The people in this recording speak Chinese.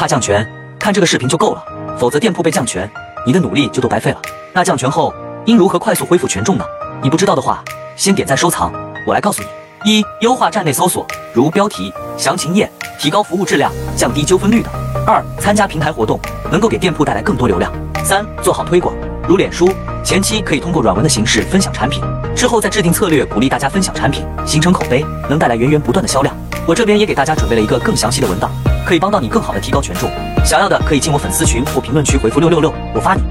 怕降权，看这个视频就够了，否则店铺被降权，你的努力就都白费了。那降权后应如何快速恢复权重呢？你不知道的话，先点赞收藏，我来告诉你。一、优化站内搜索，如标题、详情页，提高服务质量，降低纠纷率等。二、参加平台活动，能够给店铺带来更多流量。三、做好推广，如脸书，前期可以通过软文的形式分享产品，之后再制定策略，鼓励大家分享产品，形成口碑，能带来源源不断的销量。我这边也给大家准备了一个更详细的文档，可以帮到你更好的提高权重。想要的可以进我粉丝群或评论区回复六六六，我发你。